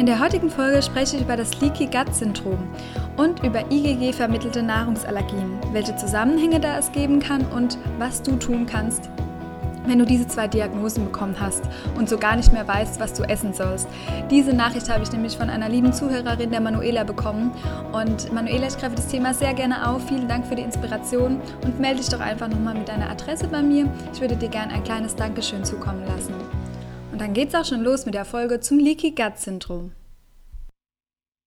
In der heutigen Folge spreche ich über das Leaky Gut Syndrom und über IgG vermittelte Nahrungsallergien, welche Zusammenhänge da es geben kann und was du tun kannst, wenn du diese zwei Diagnosen bekommen hast und so gar nicht mehr weißt, was du essen sollst. Diese Nachricht habe ich nämlich von einer lieben Zuhörerin, der Manuela, bekommen. Und Manuela, ich greife das Thema sehr gerne auf. Vielen Dank für die Inspiration und melde dich doch einfach nochmal mit deiner Adresse bei mir. Ich würde dir gerne ein kleines Dankeschön zukommen lassen. Und dann geht's auch schon los mit der Folge zum Leaky Gut Syndrom.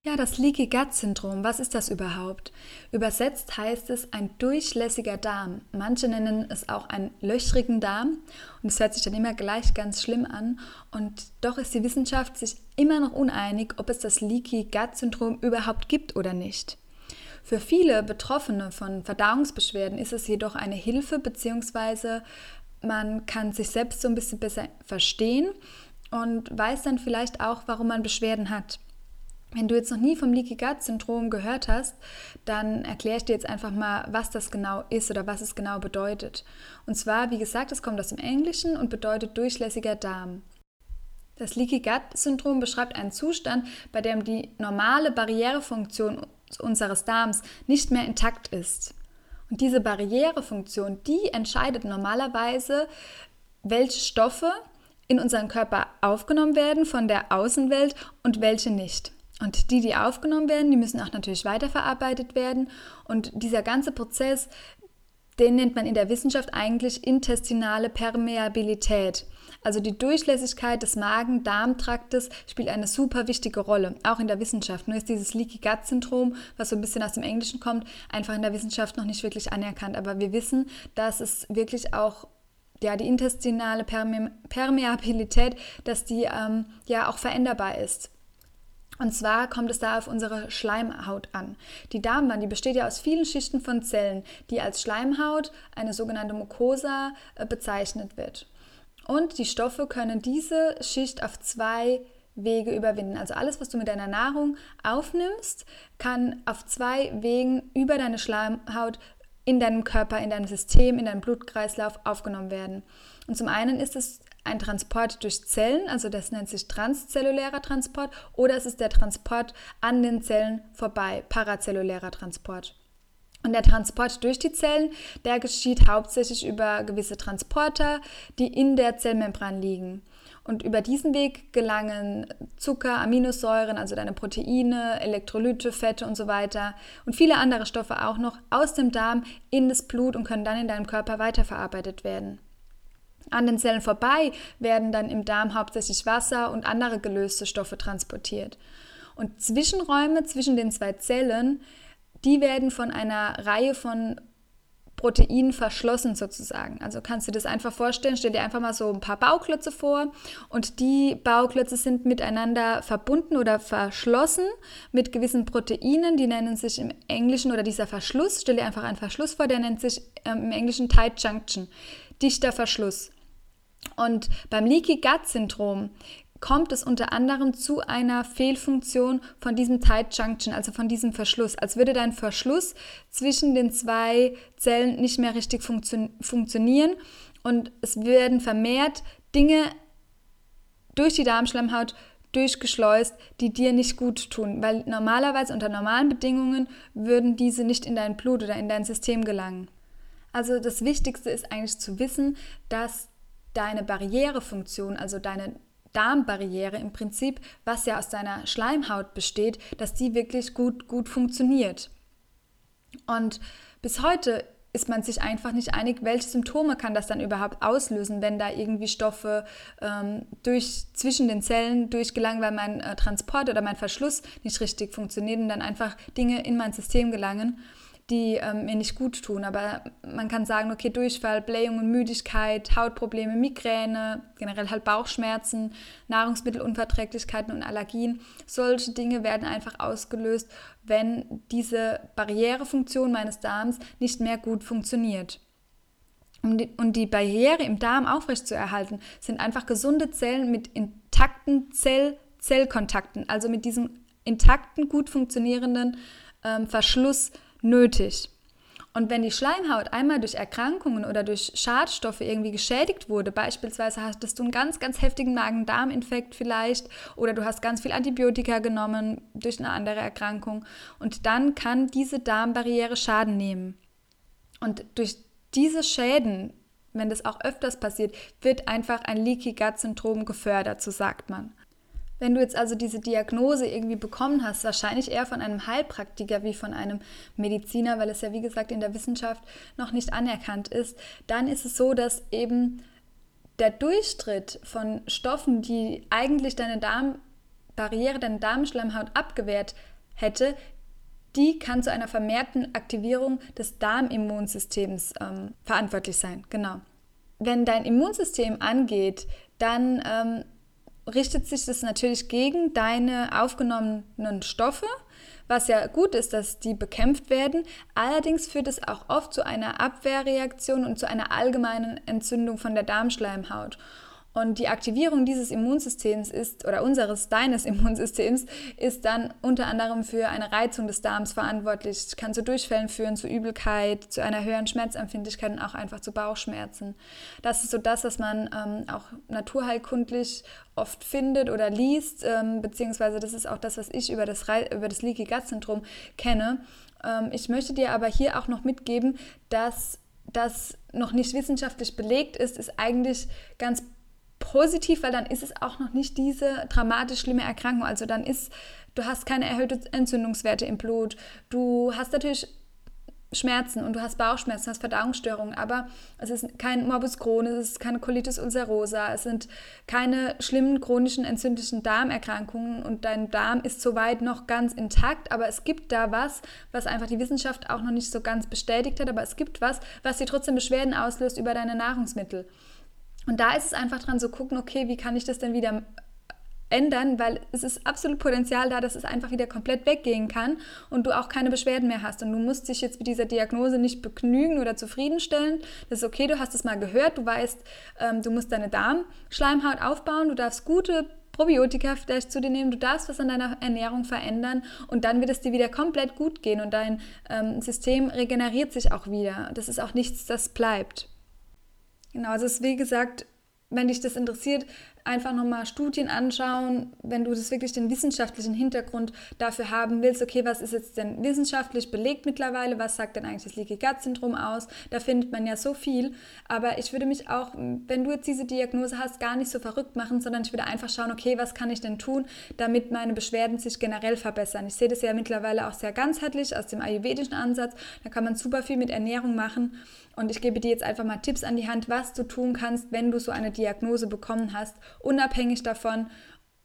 Ja, das Leaky Gut Syndrom, was ist das überhaupt? Übersetzt heißt es ein durchlässiger Darm. Manche nennen es auch einen löchrigen Darm und es hört sich dann immer gleich ganz schlimm an und doch ist die Wissenschaft sich immer noch uneinig, ob es das Leaky Gut Syndrom überhaupt gibt oder nicht. Für viele Betroffene von Verdauungsbeschwerden ist es jedoch eine Hilfe bzw. man kann sich selbst so ein bisschen besser verstehen und weiß dann vielleicht auch, warum man Beschwerden hat. Wenn du jetzt noch nie vom Leaky Gut Syndrom gehört hast, dann erkläre ich dir jetzt einfach mal, was das genau ist oder was es genau bedeutet. Und zwar, wie gesagt, es kommt aus dem Englischen und bedeutet durchlässiger Darm. Das Leaky Gut Syndrom beschreibt einen Zustand, bei dem die normale Barrierefunktion unseres Darms nicht mehr intakt ist. Und diese Barrierefunktion, die entscheidet normalerweise, welche Stoffe in unseren Körper aufgenommen werden von der Außenwelt und welche nicht. Und die, die aufgenommen werden, die müssen auch natürlich weiterverarbeitet werden. Und dieser ganze Prozess, den nennt man in der Wissenschaft eigentlich intestinale Permeabilität. Also die Durchlässigkeit des Magen-Darm-Traktes spielt eine super wichtige Rolle, auch in der Wissenschaft. Nur ist dieses Leaky Gut Syndrom, was so ein bisschen aus dem Englischen kommt, einfach in der Wissenschaft noch nicht wirklich anerkannt. Aber wir wissen, dass es wirklich auch ja, die intestinale Permeabilität, dass die ähm, ja auch veränderbar ist. Und zwar kommt es da auf unsere Schleimhaut an. Die Darmwand, die besteht ja aus vielen Schichten von Zellen, die als Schleimhaut, eine sogenannte Mucosa, äh, bezeichnet wird. Und die Stoffe können diese Schicht auf zwei Wege überwinden. Also alles, was du mit deiner Nahrung aufnimmst, kann auf zwei Wegen über deine Schleimhaut in deinem Körper, in deinem System, in deinem Blutkreislauf aufgenommen werden. Und zum einen ist es ein Transport durch Zellen, also das nennt sich transzellulärer Transport, oder es ist der Transport an den Zellen vorbei, parazellulärer Transport. Und der Transport durch die Zellen, der geschieht hauptsächlich über gewisse Transporter, die in der Zellmembran liegen. Und über diesen Weg gelangen Zucker, Aminosäuren, also deine Proteine, Elektrolyte, Fette und so weiter und viele andere Stoffe auch noch aus dem Darm in das Blut und können dann in deinem Körper weiterverarbeitet werden. An den Zellen vorbei werden dann im Darm hauptsächlich Wasser und andere gelöste Stoffe transportiert. Und Zwischenräume zwischen den zwei Zellen, die werden von einer Reihe von Proteinen verschlossen sozusagen. Also kannst du dir das einfach vorstellen, stell dir einfach mal so ein paar Bauklötze vor und die Bauklötze sind miteinander verbunden oder verschlossen mit gewissen Proteinen, die nennen sich im Englischen oder dieser Verschluss, stell dir einfach einen Verschluss vor, der nennt sich ähm, im Englischen Tight Junction, dichter Verschluss. Und beim Leaky Gut Syndrom kommt es unter anderem zu einer Fehlfunktion von diesem Tight Junction, also von diesem Verschluss, als würde dein Verschluss zwischen den zwei Zellen nicht mehr richtig funktio funktionieren und es werden vermehrt Dinge durch die Darmschleimhaut durchgeschleust, die dir nicht gut tun, weil normalerweise unter normalen Bedingungen würden diese nicht in dein Blut oder in dein System gelangen. Also das Wichtigste ist eigentlich zu wissen, dass deine Barrierefunktion, also deine Darmbarriere im Prinzip, was ja aus deiner Schleimhaut besteht, dass die wirklich gut, gut funktioniert. Und bis heute ist man sich einfach nicht einig, welche Symptome kann das dann überhaupt auslösen, wenn da irgendwie Stoffe ähm, durch, zwischen den Zellen durchgelangen, weil mein äh, Transport oder mein Verschluss nicht richtig funktioniert und dann einfach Dinge in mein System gelangen. Die ähm, mir nicht gut tun. Aber man kann sagen, okay, Durchfall, Blähungen, Müdigkeit, Hautprobleme, Migräne, generell halt Bauchschmerzen, Nahrungsmittelunverträglichkeiten und Allergien. Solche Dinge werden einfach ausgelöst, wenn diese Barrierefunktion meines Darms nicht mehr gut funktioniert. Um die, und die Barriere im Darm aufrechtzuerhalten, sind einfach gesunde Zellen mit intakten Zell Zellkontakten, also mit diesem intakten, gut funktionierenden ähm, Verschluss nötig. Und wenn die Schleimhaut einmal durch Erkrankungen oder durch Schadstoffe irgendwie geschädigt wurde, beispielsweise hattest du einen ganz, ganz heftigen Magen-Darm-Infekt vielleicht oder du hast ganz viel Antibiotika genommen durch eine andere Erkrankung und dann kann diese Darmbarriere Schaden nehmen. Und durch diese Schäden, wenn das auch öfters passiert, wird einfach ein Leaky Gut Syndrom gefördert, so sagt man. Wenn du jetzt also diese Diagnose irgendwie bekommen hast, wahrscheinlich eher von einem Heilpraktiker wie von einem Mediziner, weil es ja wie gesagt in der Wissenschaft noch nicht anerkannt ist, dann ist es so, dass eben der Durchstritt von Stoffen, die eigentlich deine Darmbarriere, deine Darmschleimhaut abgewehrt hätte, die kann zu einer vermehrten Aktivierung des Darmimmunsystems ähm, verantwortlich sein. Genau. Wenn dein Immunsystem angeht, dann ähm, richtet sich das natürlich gegen deine aufgenommenen Stoffe, was ja gut ist, dass die bekämpft werden. Allerdings führt es auch oft zu einer Abwehrreaktion und zu einer allgemeinen Entzündung von der Darmschleimhaut. Und die Aktivierung dieses Immunsystems ist, oder unseres, deines Immunsystems, ist dann unter anderem für eine Reizung des Darms verantwortlich. Kann zu Durchfällen führen, zu Übelkeit, zu einer höheren Schmerzempfindlichkeit und auch einfach zu Bauchschmerzen. Das ist so das, was man ähm, auch naturheilkundlich oft findet oder liest, ähm, beziehungsweise das ist auch das, was ich über das, über das Leaky Gut Syndrom kenne. Ähm, ich möchte dir aber hier auch noch mitgeben, dass das noch nicht wissenschaftlich belegt ist, ist eigentlich ganz positiv, weil dann ist es auch noch nicht diese dramatisch schlimme Erkrankung. Also dann ist, du hast keine erhöhten Entzündungswerte im Blut. Du hast natürlich Schmerzen und du hast Bauchschmerzen, hast Verdauungsstörungen, aber es ist kein Morbus Crohn, es ist keine Colitis ulcerosa, es sind keine schlimmen chronischen entzündlichen Darmerkrankungen und dein Darm ist soweit noch ganz intakt, aber es gibt da was, was einfach die Wissenschaft auch noch nicht so ganz bestätigt hat, aber es gibt was, was dir trotzdem Beschwerden auslöst über deine Nahrungsmittel. Und da ist es einfach dran zu gucken, okay, wie kann ich das denn wieder ändern, weil es ist absolut Potenzial da, dass es einfach wieder komplett weggehen kann und du auch keine Beschwerden mehr hast. Und du musst dich jetzt mit dieser Diagnose nicht begnügen oder zufriedenstellen. Das ist okay, du hast es mal gehört, du weißt, ähm, du musst deine Darmschleimhaut aufbauen, du darfst gute Probiotika vielleicht zu dir nehmen, du darfst was an deiner Ernährung verändern und dann wird es dir wieder komplett gut gehen und dein ähm, System regeneriert sich auch wieder. Das ist auch nichts, das bleibt. Genau, also es ist wie gesagt, wenn dich das interessiert, einfach nochmal Studien anschauen, wenn du das wirklich den wissenschaftlichen Hintergrund dafür haben willst, okay, was ist jetzt denn wissenschaftlich belegt mittlerweile, was sagt denn eigentlich das Leaky Gut Syndrom aus? Da findet man ja so viel, aber ich würde mich auch, wenn du jetzt diese Diagnose hast, gar nicht so verrückt machen, sondern ich würde einfach schauen, okay, was kann ich denn tun, damit meine Beschwerden sich generell verbessern? Ich sehe das ja mittlerweile auch sehr ganzheitlich aus dem ayurvedischen Ansatz, da kann man super viel mit Ernährung machen und ich gebe dir jetzt einfach mal Tipps an die Hand, was du tun kannst, wenn du so eine Diagnose bekommen hast, unabhängig davon,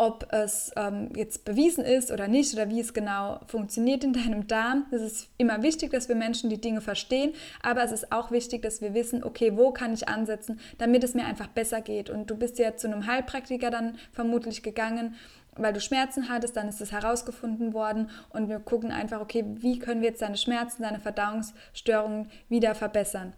ob es ähm, jetzt bewiesen ist oder nicht oder wie es genau funktioniert in deinem Darm. Es ist immer wichtig, dass wir Menschen die Dinge verstehen, aber es ist auch wichtig, dass wir wissen, okay, wo kann ich ansetzen, damit es mir einfach besser geht. Und du bist ja zu einem Heilpraktiker dann vermutlich gegangen, weil du Schmerzen hattest, dann ist es herausgefunden worden und wir gucken einfach, okay, wie können wir jetzt deine Schmerzen, deine Verdauungsstörungen wieder verbessern.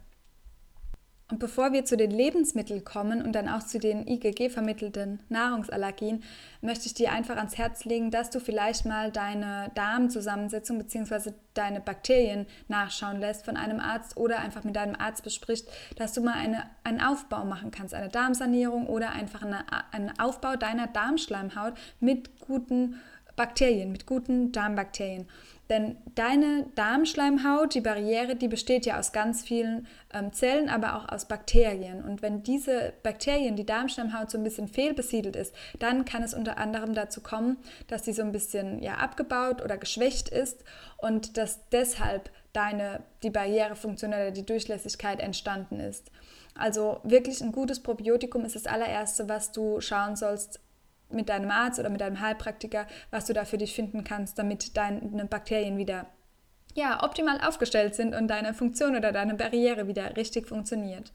Und bevor wir zu den Lebensmitteln kommen und dann auch zu den IgG-vermittelten Nahrungsallergien, möchte ich dir einfach ans Herz legen, dass du vielleicht mal deine Darmzusammensetzung bzw. deine Bakterien nachschauen lässt von einem Arzt oder einfach mit deinem Arzt besprichst, dass du mal eine, einen Aufbau machen kannst, eine Darmsanierung oder einfach eine, einen Aufbau deiner Darmschleimhaut mit guten Bakterien, mit guten Darmbakterien. Denn deine Darmschleimhaut, die Barriere, die besteht ja aus ganz vielen ähm, Zellen, aber auch aus Bakterien. Und wenn diese Bakterien, die Darmschleimhaut so ein bisschen fehlbesiedelt ist, dann kann es unter anderem dazu kommen, dass sie so ein bisschen ja, abgebaut oder geschwächt ist und dass deshalb deine, die Barrierefunktion oder die Durchlässigkeit entstanden ist. Also wirklich ein gutes Probiotikum ist das allererste, was du schauen sollst, mit deinem Arzt oder mit deinem Heilpraktiker, was du da für dich finden kannst, damit deine Bakterien wieder ja, optimal aufgestellt sind und deine Funktion oder deine Barriere wieder richtig funktioniert.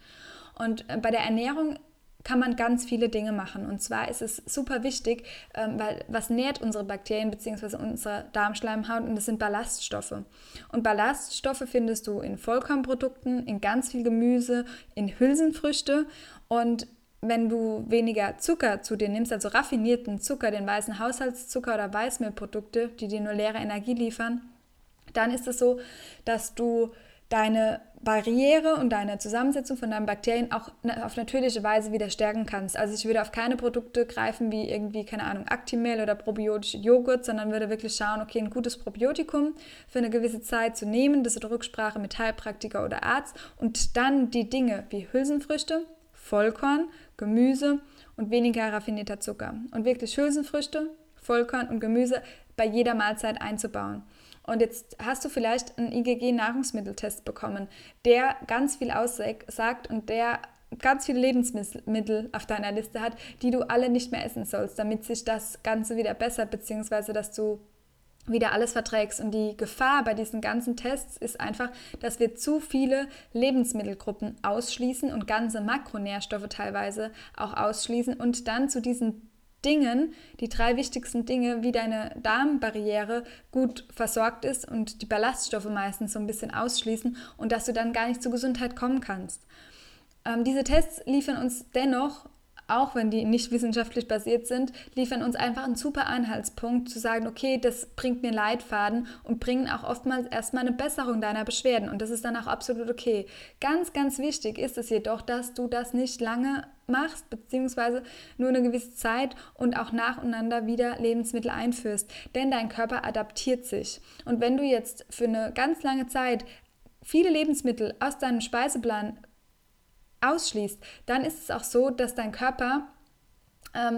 Und äh, bei der Ernährung kann man ganz viele Dinge machen. Und zwar ist es super wichtig, ähm, weil was nährt unsere Bakterien bzw. unsere Darmschleimhaut und das sind Ballaststoffe. Und Ballaststoffe findest du in Vollkornprodukten, in ganz viel Gemüse, in Hülsenfrüchte und wenn du weniger Zucker zu dir nimmst, also raffinierten Zucker, den weißen Haushaltszucker oder Weißmehlprodukte, die dir nur leere Energie liefern, dann ist es so, dass du deine Barriere und deine Zusammensetzung von deinen Bakterien auch auf natürliche Weise wieder stärken kannst. Also ich würde auf keine Produkte greifen wie irgendwie, keine Ahnung, Actimel oder probiotische Joghurt, sondern würde wirklich schauen, okay, ein gutes Probiotikum für eine gewisse Zeit zu nehmen, das ist Rücksprache mit Heilpraktiker oder Arzt und dann die Dinge wie Hülsenfrüchte, Vollkorn, Gemüse und weniger raffinierter Zucker. Und wirklich Hülsenfrüchte, Vollkorn und Gemüse bei jeder Mahlzeit einzubauen. Und jetzt hast du vielleicht einen IgG-Nahrungsmitteltest bekommen, der ganz viel aussagt und der ganz viele Lebensmittel auf deiner Liste hat, die du alle nicht mehr essen sollst, damit sich das Ganze wieder bessert, beziehungsweise dass du wieder alles verträgst. Und die Gefahr bei diesen ganzen Tests ist einfach, dass wir zu viele Lebensmittelgruppen ausschließen und ganze Makronährstoffe teilweise auch ausschließen und dann zu diesen Dingen, die drei wichtigsten Dinge, wie deine Darmbarriere gut versorgt ist und die Ballaststoffe meistens so ein bisschen ausschließen und dass du dann gar nicht zur Gesundheit kommen kannst. Ähm, diese Tests liefern uns dennoch auch wenn die nicht wissenschaftlich basiert sind, liefern uns einfach einen super Anhaltspunkt zu sagen, okay, das bringt mir Leitfaden und bringen auch oftmals erstmal eine Besserung deiner Beschwerden und das ist dann auch absolut okay. Ganz, ganz wichtig ist es jedoch, dass du das nicht lange machst, beziehungsweise nur eine gewisse Zeit und auch nacheinander wieder Lebensmittel einführst, denn dein Körper adaptiert sich. Und wenn du jetzt für eine ganz lange Zeit viele Lebensmittel aus deinem Speiseplan ausschließt, dann ist es auch so, dass dein Körper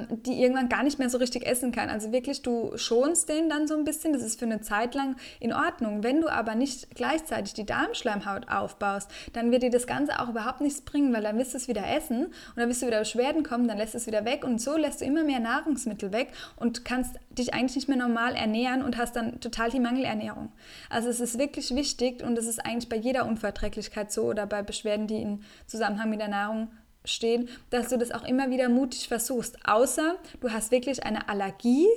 die irgendwann gar nicht mehr so richtig essen kann. Also wirklich, du schonst den dann so ein bisschen, das ist für eine Zeit lang in Ordnung. Wenn du aber nicht gleichzeitig die Darmschleimhaut aufbaust, dann wird dir das Ganze auch überhaupt nichts bringen, weil dann wirst du es wieder essen und dann wirst du wieder Beschwerden kommen, dann lässt es wieder weg und so lässt du immer mehr Nahrungsmittel weg und kannst dich eigentlich nicht mehr normal ernähren und hast dann total die Mangelernährung. Also es ist wirklich wichtig und es ist eigentlich bei jeder Unverträglichkeit so oder bei Beschwerden, die in Zusammenhang mit der Nahrung stehen, dass du das auch immer wieder mutig versuchst. Außer du hast wirklich eine Allergie,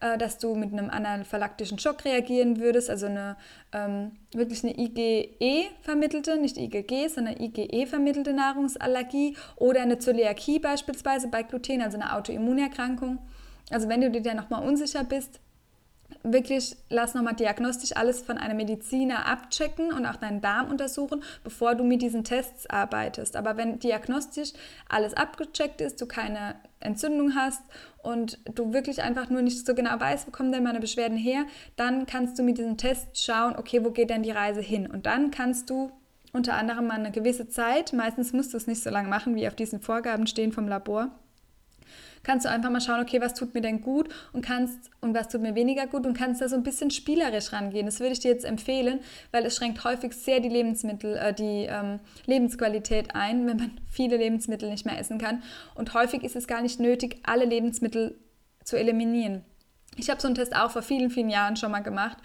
äh, dass du mit einem anaphylaktischen Schock reagieren würdest, also eine ähm, wirklich eine IgE vermittelte, nicht IgG, sondern IgE vermittelte Nahrungsallergie oder eine Zöliakie beispielsweise bei Gluten, also eine Autoimmunerkrankung. Also wenn du dir da nochmal unsicher bist, wirklich lass nochmal diagnostisch alles von einem Mediziner abchecken und auch deinen Darm untersuchen, bevor du mit diesen Tests arbeitest. Aber wenn diagnostisch alles abgecheckt ist, du keine Entzündung hast und du wirklich einfach nur nicht so genau weißt, wo kommen denn meine Beschwerden her, dann kannst du mit diesen Tests schauen, okay, wo geht denn die Reise hin? Und dann kannst du unter anderem mal eine gewisse Zeit, meistens musst du es nicht so lange machen, wie auf diesen Vorgaben stehen vom Labor, kannst du einfach mal schauen, okay, was tut mir denn gut und kannst und was tut mir weniger gut und kannst da so ein bisschen spielerisch rangehen. Das würde ich dir jetzt empfehlen, weil es schränkt häufig sehr die Lebensmittel, äh, die ähm, Lebensqualität ein, wenn man viele Lebensmittel nicht mehr essen kann. Und häufig ist es gar nicht nötig, alle Lebensmittel zu eliminieren. Ich habe so einen Test auch vor vielen, vielen Jahren schon mal gemacht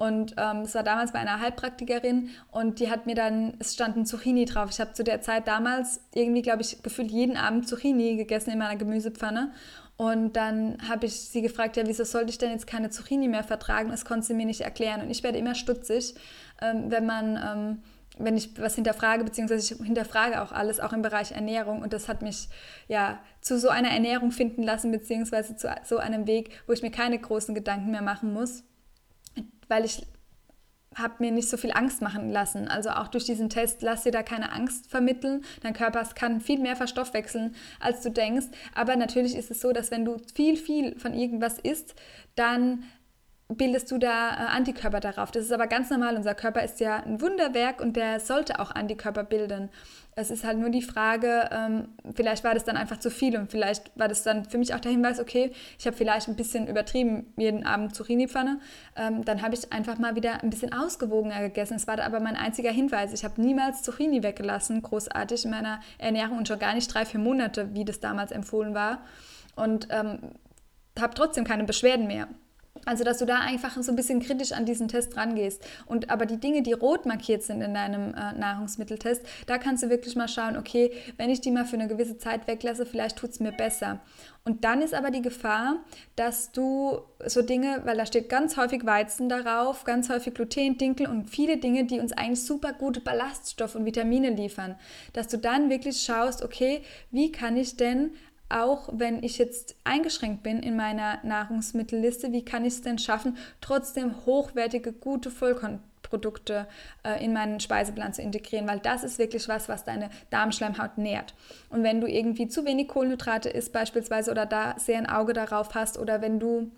und ähm, es war damals bei einer Heilpraktikerin und die hat mir dann, es standen Zucchini drauf. Ich habe zu der Zeit damals irgendwie, glaube ich, gefühlt jeden Abend Zucchini gegessen in meiner Gemüsepfanne. Und dann habe ich sie gefragt, ja, wieso sollte ich denn jetzt keine Zucchini mehr vertragen? Das konnte sie mir nicht erklären. Und ich werde immer stutzig, ähm, wenn man... Ähm, wenn ich was hinterfrage, beziehungsweise ich hinterfrage auch alles, auch im Bereich Ernährung. Und das hat mich ja zu so einer Ernährung finden lassen, beziehungsweise zu so einem Weg, wo ich mir keine großen Gedanken mehr machen muss weil ich habe mir nicht so viel Angst machen lassen. Also auch durch diesen Test, lass dir da keine Angst vermitteln. Dein Körper kann viel mehr verstoffwechseln, als du denkst. Aber natürlich ist es so, dass wenn du viel, viel von irgendwas isst, dann bildest du da äh, Antikörper darauf. Das ist aber ganz normal. Unser Körper ist ja ein Wunderwerk und der sollte auch Antikörper bilden. Es ist halt nur die Frage, ähm, vielleicht war das dann einfach zu viel und vielleicht war das dann für mich auch der Hinweis, okay, ich habe vielleicht ein bisschen übertrieben jeden Abend Zucchini-Pfanne. Ähm, dann habe ich einfach mal wieder ein bisschen ausgewogener gegessen. Es war aber mein einziger Hinweis. Ich habe niemals Zucchini weggelassen, großartig in meiner Ernährung und schon gar nicht drei, vier Monate, wie das damals empfohlen war. Und ähm, habe trotzdem keine Beschwerden mehr. Also, dass du da einfach so ein bisschen kritisch an diesen Test rangehst. Und aber die Dinge, die rot markiert sind in deinem äh, Nahrungsmitteltest, da kannst du wirklich mal schauen, okay, wenn ich die mal für eine gewisse Zeit weglasse, vielleicht tut es mir besser. Und dann ist aber die Gefahr, dass du so Dinge, weil da steht ganz häufig Weizen darauf, ganz häufig Gluten, Dinkel und viele Dinge, die uns eigentlich super gute Ballaststoffe und Vitamine liefern, dass du dann wirklich schaust, okay, wie kann ich denn auch wenn ich jetzt eingeschränkt bin in meiner Nahrungsmittelliste, wie kann ich es denn schaffen, trotzdem hochwertige, gute Vollkornprodukte äh, in meinen Speiseplan zu integrieren, weil das ist wirklich was, was deine Darmschleimhaut nährt. Und wenn du irgendwie zu wenig Kohlenhydrate isst beispielsweise oder da sehr ein Auge darauf hast oder wenn du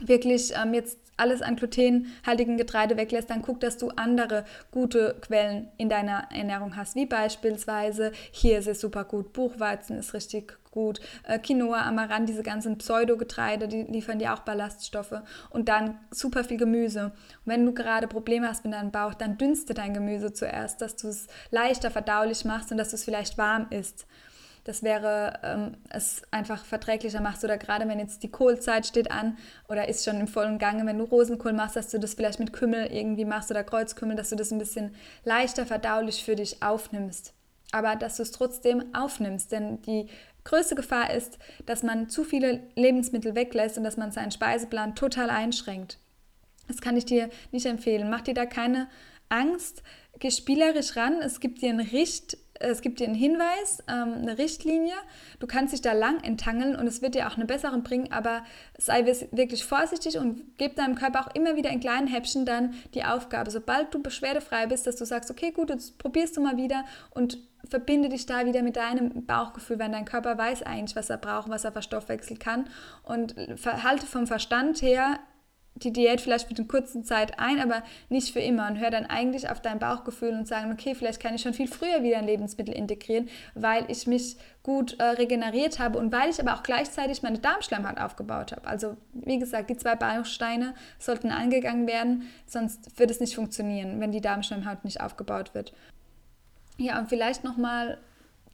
wirklich ähm, jetzt alles an glutenhaltigen Getreide weglässt, dann guck, dass du andere gute Quellen in deiner Ernährung hast, wie beispielsweise hier ist es super gut, Buchweizen ist richtig gut, äh, Quinoa, Amaranth, diese ganzen Pseudogetreide, die liefern dir auch Ballaststoffe und dann super viel Gemüse. Und wenn du gerade Probleme hast mit deinem Bauch, dann dünste dein Gemüse zuerst, dass du es leichter verdaulich machst und dass du es vielleicht warm isst das wäre ähm, es einfach verträglicher machst oder gerade wenn jetzt die Kohlzeit steht an oder ist schon im vollen Gange, wenn du Rosenkohl machst, dass du das vielleicht mit Kümmel irgendwie machst oder Kreuzkümmel, dass du das ein bisschen leichter verdaulich für dich aufnimmst. Aber dass du es trotzdem aufnimmst, denn die größte Gefahr ist, dass man zu viele Lebensmittel weglässt und dass man seinen Speiseplan total einschränkt. Das kann ich dir nicht empfehlen. Mach dir da keine Angst, geh spielerisch ran. Es gibt dir einen Richt, es gibt dir einen Hinweis, ähm, eine Richtlinie. Du kannst dich da lang entangeln und es wird dir auch eine bessere bringen, aber sei wirklich vorsichtig und gib deinem Körper auch immer wieder in kleinen Häppchen dann die Aufgabe, sobald du beschwerdefrei bist, dass du sagst, okay, gut, jetzt probierst du mal wieder und verbinde dich da wieder mit deinem Bauchgefühl, wenn dein Körper weiß eigentlich, was er braucht, was er verstoffwechseln kann und halte vom Verstand her die Diät vielleicht für eine kurze Zeit ein, aber nicht für immer und hör dann eigentlich auf dein Bauchgefühl und sagen, okay, vielleicht kann ich schon viel früher wieder ein Lebensmittel integrieren, weil ich mich gut äh, regeneriert habe und weil ich aber auch gleichzeitig meine Darmschleimhaut aufgebaut habe. Also wie gesagt, die zwei Bausteine sollten angegangen werden, sonst wird es nicht funktionieren, wenn die Darmschleimhaut nicht aufgebaut wird. Ja, und vielleicht nochmal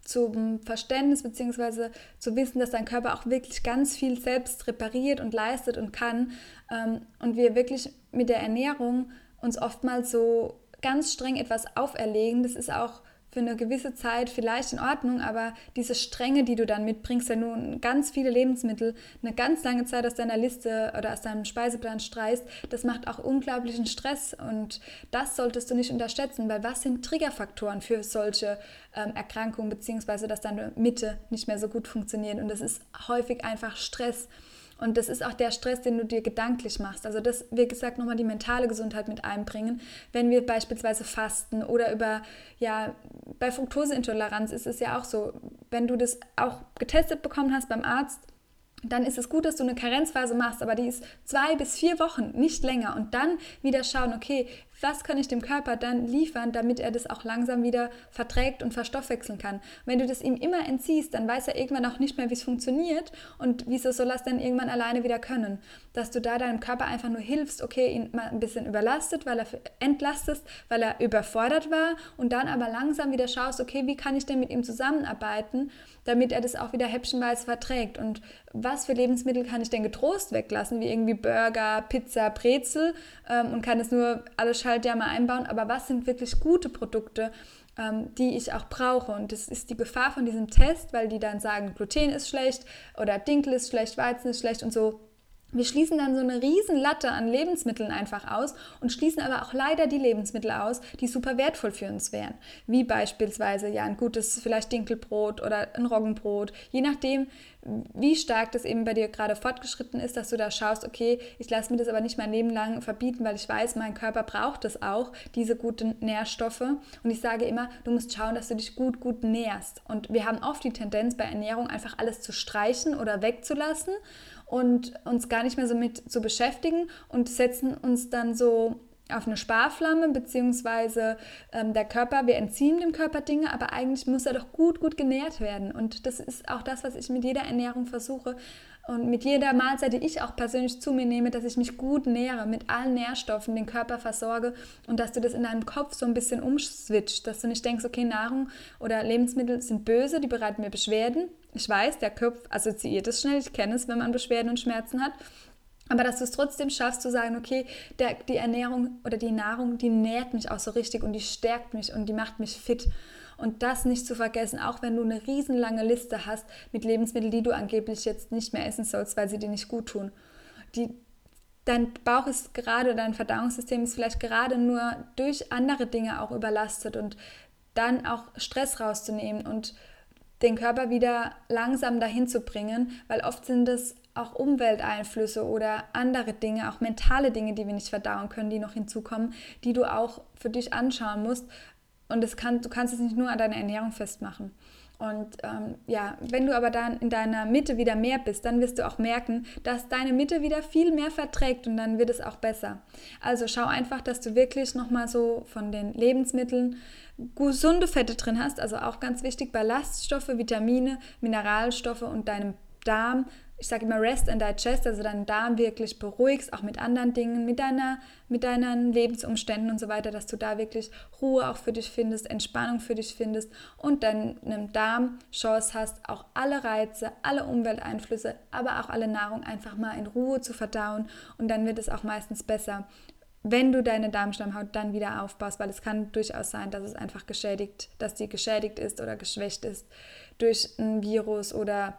zum Verständnis bzw. zu wissen, dass dein Körper auch wirklich ganz viel selbst repariert und leistet und kann ähm, und wir wirklich mit der Ernährung uns oftmals so ganz streng etwas auferlegen. Das ist auch für eine gewisse Zeit vielleicht in Ordnung, aber diese Strenge, die du dann mitbringst, wenn du ganz viele Lebensmittel eine ganz lange Zeit aus deiner Liste oder aus deinem Speiseplan streichst, das macht auch unglaublichen Stress und das solltest du nicht unterschätzen, weil was sind Triggerfaktoren für solche ähm, Erkrankungen, beziehungsweise dass deine Mitte nicht mehr so gut funktioniert und das ist häufig einfach Stress. Und das ist auch der Stress, den du dir gedanklich machst. Also das, wie gesagt, nochmal die mentale Gesundheit mit einbringen. Wenn wir beispielsweise fasten oder über, ja, bei Fructoseintoleranz ist es ja auch so, wenn du das auch getestet bekommen hast beim Arzt, dann ist es gut, dass du eine Karenzphase machst, aber die ist zwei bis vier Wochen, nicht länger. Und dann wieder schauen, okay, was kann ich dem Körper dann liefern, damit er das auch langsam wieder verträgt und verstoffwechseln kann. wenn du das ihm immer entziehst, dann weiß er irgendwann auch nicht mehr, wie es funktioniert und wieso soll er es dann irgendwann alleine wieder können. Dass du da deinem Körper einfach nur hilfst, okay, ihn mal ein bisschen überlastet, weil er entlastest, weil er überfordert war und dann aber langsam wieder schaust, okay, wie kann ich denn mit ihm zusammenarbeiten, damit er das auch wieder häppchenweise verträgt und was für Lebensmittel kann ich denn getrost weglassen, wie irgendwie Burger, Pizza, Brezel ähm, und kann es nur alles halt ja mal einbauen, aber was sind wirklich gute Produkte, ähm, die ich auch brauche? Und das ist die Gefahr von diesem Test, weil die dann sagen, Gluten ist schlecht oder Dinkel ist schlecht, Weizen ist schlecht und so wir schließen dann so eine riesen Latte an Lebensmitteln einfach aus und schließen aber auch leider die Lebensmittel aus, die super wertvoll für uns wären. Wie beispielsweise ja ein gutes vielleicht Dinkelbrot oder ein Roggenbrot. Je nachdem, wie stark das eben bei dir gerade fortgeschritten ist, dass du da schaust, okay, ich lasse mir das aber nicht mein Leben lang verbieten, weil ich weiß, mein Körper braucht es auch, diese guten Nährstoffe. Und ich sage immer, du musst schauen, dass du dich gut, gut nährst. Und wir haben oft die Tendenz bei Ernährung einfach alles zu streichen oder wegzulassen und uns gar nicht mehr so mit zu beschäftigen und setzen uns dann so auf eine Sparflamme, beziehungsweise ähm, der Körper, wir entziehen dem Körper Dinge, aber eigentlich muss er doch gut, gut genährt werden. Und das ist auch das, was ich mit jeder Ernährung versuche, und mit jeder Mahlzeit, die ich auch persönlich zu mir nehme, dass ich mich gut nähere, mit allen Nährstoffen den Körper versorge und dass du das in deinem Kopf so ein bisschen umswitcht, dass du nicht denkst, okay, Nahrung oder Lebensmittel sind böse, die bereiten mir Beschwerden. Ich weiß, der Kopf assoziiert es schnell, ich kenne es, wenn man Beschwerden und Schmerzen hat. Aber dass du es trotzdem schaffst zu sagen, okay, der, die Ernährung oder die Nahrung, die nährt mich auch so richtig und die stärkt mich und die macht mich fit. Und das nicht zu vergessen, auch wenn du eine riesenlange Liste hast mit Lebensmitteln, die du angeblich jetzt nicht mehr essen sollst, weil sie dir nicht gut tun. Die, dein Bauch ist gerade, dein Verdauungssystem ist vielleicht gerade nur durch andere Dinge auch überlastet und dann auch Stress rauszunehmen und den Körper wieder langsam dahin zu bringen, weil oft sind es auch Umwelteinflüsse oder andere Dinge, auch mentale Dinge, die wir nicht verdauen können, die noch hinzukommen, die du auch für dich anschauen musst. Und kann, du kannst es nicht nur an deiner Ernährung festmachen. Und ähm, ja, wenn du aber dann in deiner Mitte wieder mehr bist, dann wirst du auch merken, dass deine Mitte wieder viel mehr verträgt und dann wird es auch besser. Also schau einfach, dass du wirklich nochmal so von den Lebensmitteln gesunde Fette drin hast, also auch ganz wichtig, Ballaststoffe, Vitamine, Mineralstoffe und deinem Darm ich sage immer Rest and Digest, also deinen Darm wirklich beruhigst, auch mit anderen Dingen, mit, deiner, mit deinen Lebensumständen und so weiter, dass du da wirklich Ruhe auch für dich findest, Entspannung für dich findest und deinem Darm Chance hast, auch alle Reize, alle Umwelteinflüsse, aber auch alle Nahrung einfach mal in Ruhe zu verdauen und dann wird es auch meistens besser wenn du deine Darmstammhaut dann wieder aufbaust, weil es kann durchaus sein, dass es einfach geschädigt, dass die geschädigt ist oder geschwächt ist durch ein Virus oder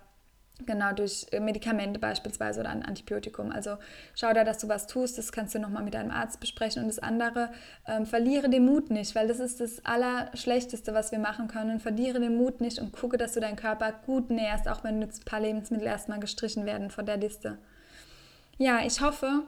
Genau, durch äh, Medikamente beispielsweise oder ein Antibiotikum. Also schau da, dass du was tust, das kannst du nochmal mit deinem Arzt besprechen. Und das andere, ähm, verliere den Mut nicht, weil das ist das Allerschlechteste, was wir machen können. Verliere den Mut nicht und gucke, dass du deinen Körper gut nährst, auch wenn jetzt ein paar Lebensmittel erstmal gestrichen werden von der Liste. Ja, ich hoffe,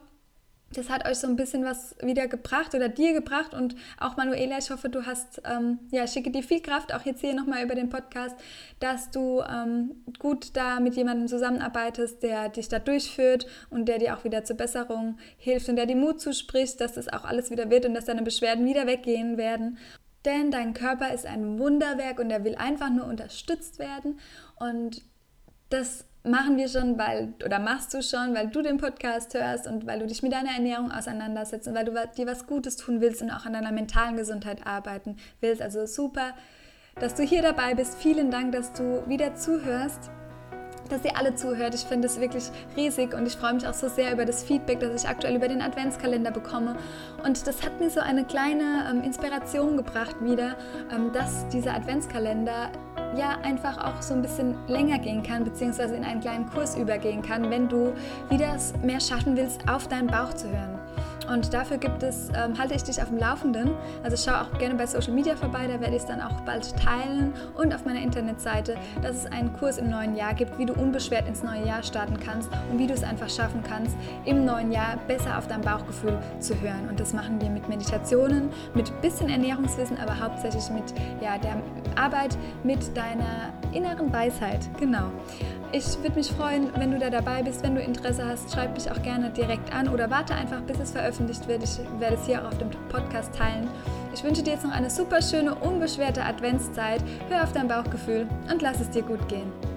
das hat euch so ein bisschen was wieder gebracht oder dir gebracht und auch Manuela, ich hoffe, du hast, ähm, ja, schicke dir viel Kraft, auch jetzt hier nochmal über den Podcast, dass du ähm, gut da mit jemandem zusammenarbeitest, der dich da durchführt und der dir auch wieder zur Besserung hilft und der dir Mut zuspricht, dass das auch alles wieder wird und dass deine Beschwerden wieder weggehen werden. Denn dein Körper ist ein Wunderwerk und er will einfach nur unterstützt werden und das machen wir schon, weil, oder machst du schon, weil du den Podcast hörst und weil du dich mit deiner Ernährung auseinandersetzt und weil du dir was Gutes tun willst und auch an deiner mentalen Gesundheit arbeiten willst. Also super, dass du hier dabei bist. Vielen Dank, dass du wieder zuhörst dass ihr alle zuhört. Ich finde es wirklich riesig und ich freue mich auch so sehr über das Feedback, das ich aktuell über den Adventskalender bekomme. Und das hat mir so eine kleine ähm, Inspiration gebracht wieder, ähm, dass dieser Adventskalender ja einfach auch so ein bisschen länger gehen kann, beziehungsweise in einen kleinen Kurs übergehen kann, wenn du wieder mehr schaffen willst, auf deinen Bauch zu hören. Und dafür gibt es, ähm, halte ich dich auf dem Laufenden. Also schau auch gerne bei Social Media vorbei, da werde ich es dann auch bald teilen. Und auf meiner Internetseite, dass es einen Kurs im neuen Jahr gibt, wie du unbeschwert ins neue Jahr starten kannst und wie du es einfach schaffen kannst, im neuen Jahr besser auf dein Bauchgefühl zu hören. Und das machen wir mit Meditationen, mit bisschen Ernährungswissen, aber hauptsächlich mit ja, der Arbeit mit deiner inneren Weisheit. Genau. Ich würde mich freuen, wenn du da dabei bist. Wenn du Interesse hast, schreib mich auch gerne direkt an oder warte einfach, bis es veröffentlicht wird. Ich werde es hier auch auf dem Podcast teilen. Ich wünsche dir jetzt noch eine super schöne, unbeschwerte Adventszeit. Hör auf dein Bauchgefühl und lass es dir gut gehen.